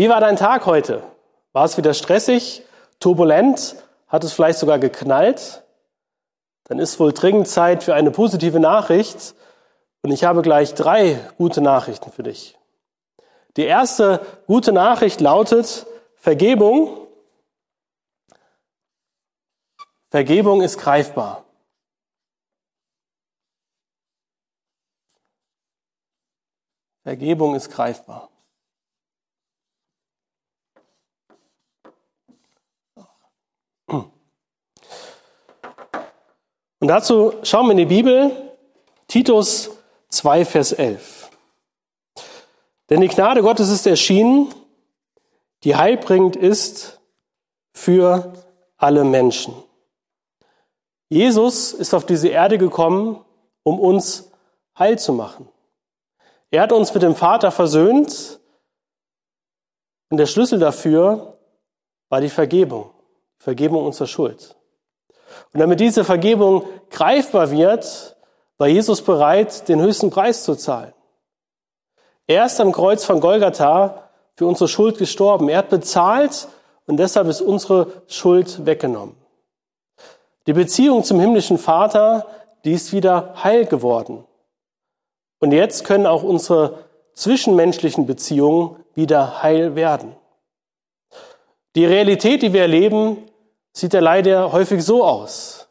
Wie war dein Tag heute? War es wieder stressig, turbulent? Hat es vielleicht sogar geknallt? Dann ist wohl dringend Zeit für eine positive Nachricht. Und ich habe gleich drei gute Nachrichten für dich. Die erste gute Nachricht lautet Vergebung. Vergebung ist greifbar. Vergebung ist greifbar. Und dazu schauen wir in die Bibel, Titus 2, Vers 11. Denn die Gnade Gottes ist erschienen, die heilbringend ist für alle Menschen. Jesus ist auf diese Erde gekommen, um uns heil zu machen. Er hat uns mit dem Vater versöhnt und der Schlüssel dafür war die Vergebung, Vergebung unserer Schuld. Und damit diese Vergebung greifbar wird, war Jesus bereit, den höchsten Preis zu zahlen. Er ist am Kreuz von Golgatha für unsere Schuld gestorben. Er hat bezahlt und deshalb ist unsere Schuld weggenommen. Die Beziehung zum himmlischen Vater, die ist wieder heil geworden. Und jetzt können auch unsere zwischenmenschlichen Beziehungen wieder heil werden. Die Realität, die wir erleben, sieht ja leider häufig so aus.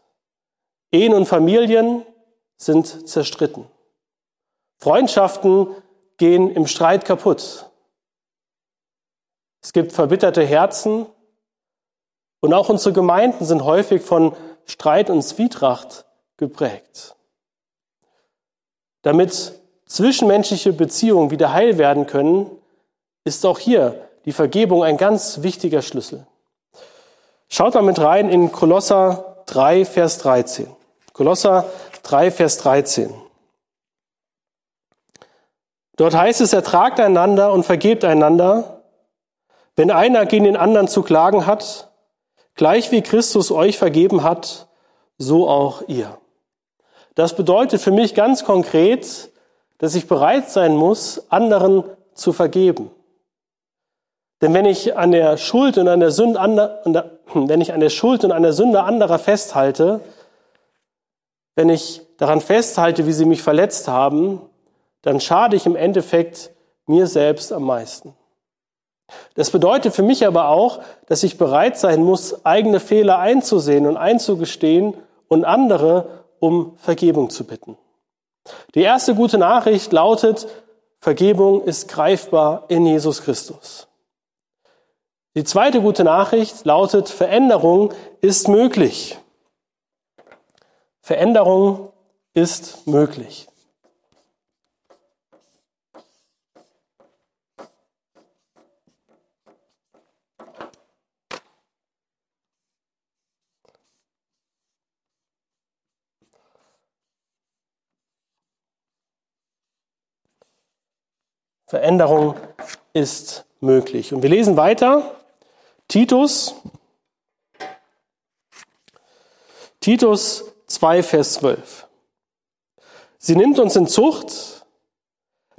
Ehen und Familien sind zerstritten. Freundschaften gehen im Streit kaputt. Es gibt verbitterte Herzen und auch unsere Gemeinden sind häufig von Streit und Zwietracht geprägt. Damit zwischenmenschliche Beziehungen wieder heil werden können, ist auch hier die Vergebung ein ganz wichtiger Schlüssel. Schaut mal mit rein in Kolosser 3, Vers 13. Kolosser 3, Vers 13. Dort heißt es, ertragt einander und vergebt einander, wenn einer gegen den anderen zu klagen hat, gleich wie Christus euch vergeben hat, so auch ihr. Das bedeutet für mich ganz konkret, dass ich bereit sein muss, anderen zu vergeben. Denn wenn ich an der Schuld und an der Sünde, wenn ich an der Schuld und an der Sünde anderer festhalte, wenn ich daran festhalte, wie sie mich verletzt haben, dann schade ich im Endeffekt mir selbst am meisten. Das bedeutet für mich aber auch, dass ich bereit sein muss, eigene Fehler einzusehen und einzugestehen und andere um Vergebung zu bitten. Die erste gute Nachricht lautet, Vergebung ist greifbar in Jesus Christus. Die zweite gute Nachricht lautet, Veränderung ist möglich. Veränderung ist möglich. Veränderung ist möglich. Und wir lesen weiter. Titus, Titus 2, Vers 12. Sie nimmt uns in Zucht,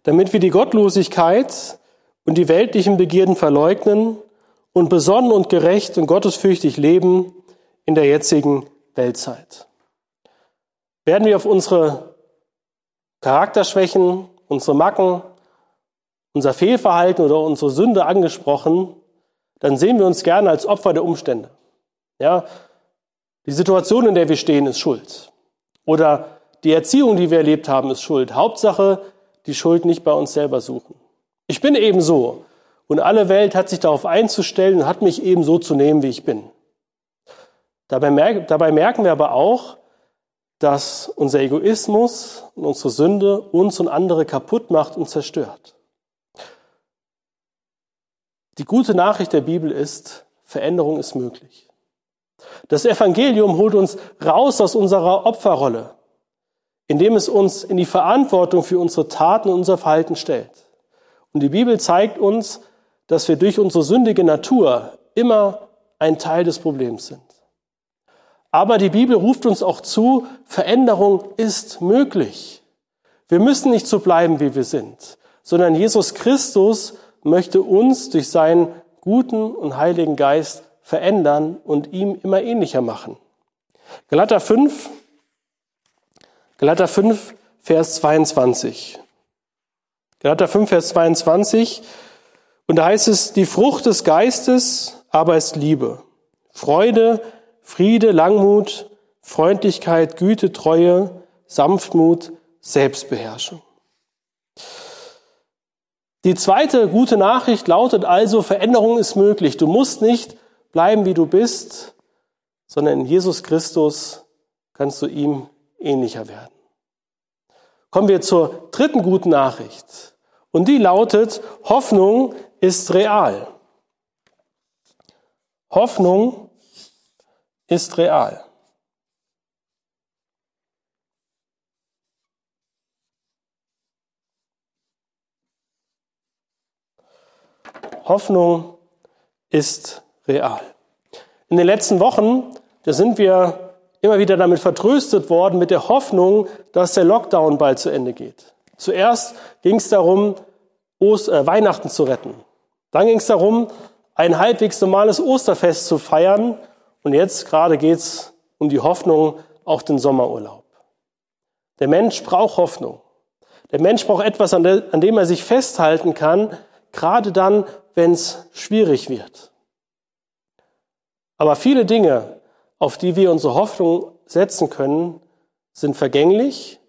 damit wir die Gottlosigkeit und die weltlichen Begierden verleugnen und besonnen und gerecht und gottesfürchtig leben in der jetzigen Weltzeit. Werden wir auf unsere Charakterschwächen, unsere Macken, unser Fehlverhalten oder unsere Sünde angesprochen, dann sehen wir uns gerne als Opfer der Umstände. Ja, die Situation, in der wir stehen, ist Schuld. Oder die Erziehung, die wir erlebt haben, ist Schuld. Hauptsache, die Schuld nicht bei uns selber suchen. Ich bin eben so. Und alle Welt hat sich darauf einzustellen und hat mich eben so zu nehmen, wie ich bin. Dabei, merken, dabei merken wir aber auch, dass unser Egoismus und unsere Sünde uns und andere kaputt macht und zerstört. Die gute Nachricht der Bibel ist, Veränderung ist möglich. Das Evangelium holt uns raus aus unserer Opferrolle, indem es uns in die Verantwortung für unsere Taten und unser Verhalten stellt. Und die Bibel zeigt uns, dass wir durch unsere sündige Natur immer ein Teil des Problems sind. Aber die Bibel ruft uns auch zu, Veränderung ist möglich. Wir müssen nicht so bleiben, wie wir sind, sondern Jesus Christus möchte uns durch seinen guten und heiligen Geist verändern und ihm immer ähnlicher machen. Galater 5, Galater 5, Vers 22. Galater 5, Vers 22. Und da heißt es, die Frucht des Geistes aber ist Liebe, Freude, Friede, Langmut, Freundlichkeit, Güte, Treue, Sanftmut, Selbstbeherrschung. Die zweite gute Nachricht lautet also, Veränderung ist möglich. Du musst nicht bleiben, wie du bist, sondern in Jesus Christus kannst du ihm ähnlicher werden. Kommen wir zur dritten guten Nachricht. Und die lautet, Hoffnung ist real. Hoffnung ist real. Hoffnung ist real. In den letzten Wochen, da sind wir immer wieder damit vertröstet worden, mit der Hoffnung, dass der Lockdown bald zu Ende geht. Zuerst ging es darum, Ost äh, Weihnachten zu retten. Dann ging es darum, ein halbwegs normales Osterfest zu feiern. Und jetzt gerade geht es um die Hoffnung auf den Sommerurlaub. Der Mensch braucht Hoffnung. Der Mensch braucht etwas, an, dem er sich festhalten kann, gerade dann, wenn es schwierig wird. Aber viele Dinge, auf die wir unsere Hoffnung setzen können, sind vergänglich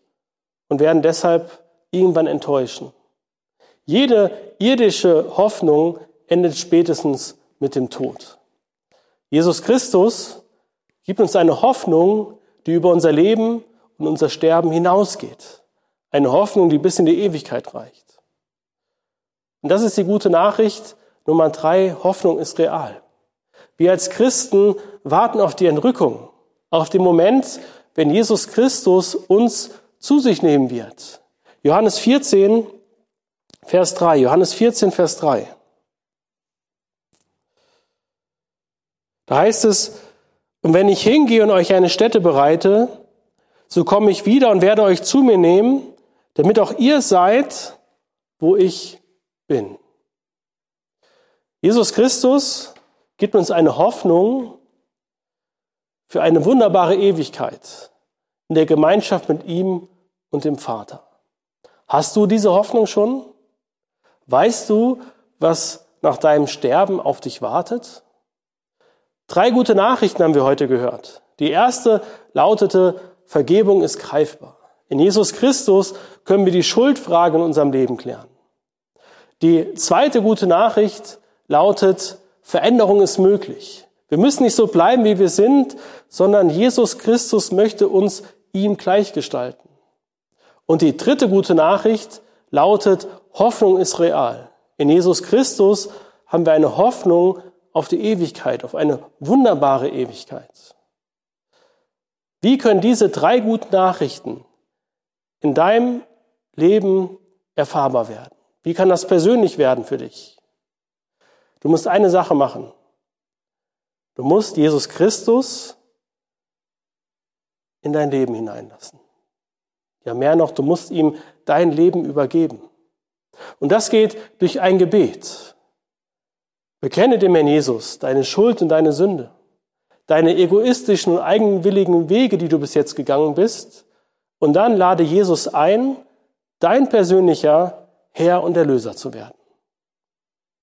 und werden deshalb irgendwann enttäuschen. Jede irdische Hoffnung endet spätestens mit dem Tod. Jesus Christus gibt uns eine Hoffnung, die über unser Leben und unser Sterben hinausgeht. Eine Hoffnung, die bis in die Ewigkeit reicht. Und das ist die gute Nachricht. Nummer drei, Hoffnung ist real. Wir als Christen warten auf die Entrückung, auf den Moment, wenn Jesus Christus uns zu sich nehmen wird. Johannes 14, Vers 3. Johannes 14, Vers 3. Da heißt es, und wenn ich hingehe und euch eine Stätte bereite, so komme ich wieder und werde euch zu mir nehmen, damit auch ihr seid, wo ich bin. Jesus Christus gibt uns eine Hoffnung für eine wunderbare Ewigkeit in der Gemeinschaft mit ihm und dem Vater. Hast du diese Hoffnung schon? Weißt du, was nach deinem Sterben auf dich wartet? Drei gute Nachrichten haben wir heute gehört. Die erste lautete, Vergebung ist greifbar. In Jesus Christus können wir die Schuldfrage in unserem Leben klären. Die zweite gute Nachricht lautet, Veränderung ist möglich. Wir müssen nicht so bleiben, wie wir sind, sondern Jesus Christus möchte uns ihm gleichgestalten. Und die dritte gute Nachricht lautet, Hoffnung ist real. In Jesus Christus haben wir eine Hoffnung auf die Ewigkeit, auf eine wunderbare Ewigkeit. Wie können diese drei guten Nachrichten in deinem Leben erfahrbar werden? Wie kann das persönlich werden für dich? Du musst eine Sache machen. Du musst Jesus Christus in dein Leben hineinlassen. Ja, mehr noch, du musst ihm dein Leben übergeben. Und das geht durch ein Gebet. Bekenne dem Herrn Jesus deine Schuld und deine Sünde, deine egoistischen und eigenwilligen Wege, die du bis jetzt gegangen bist, und dann lade Jesus ein, dein persönlicher Herr und Erlöser zu werden.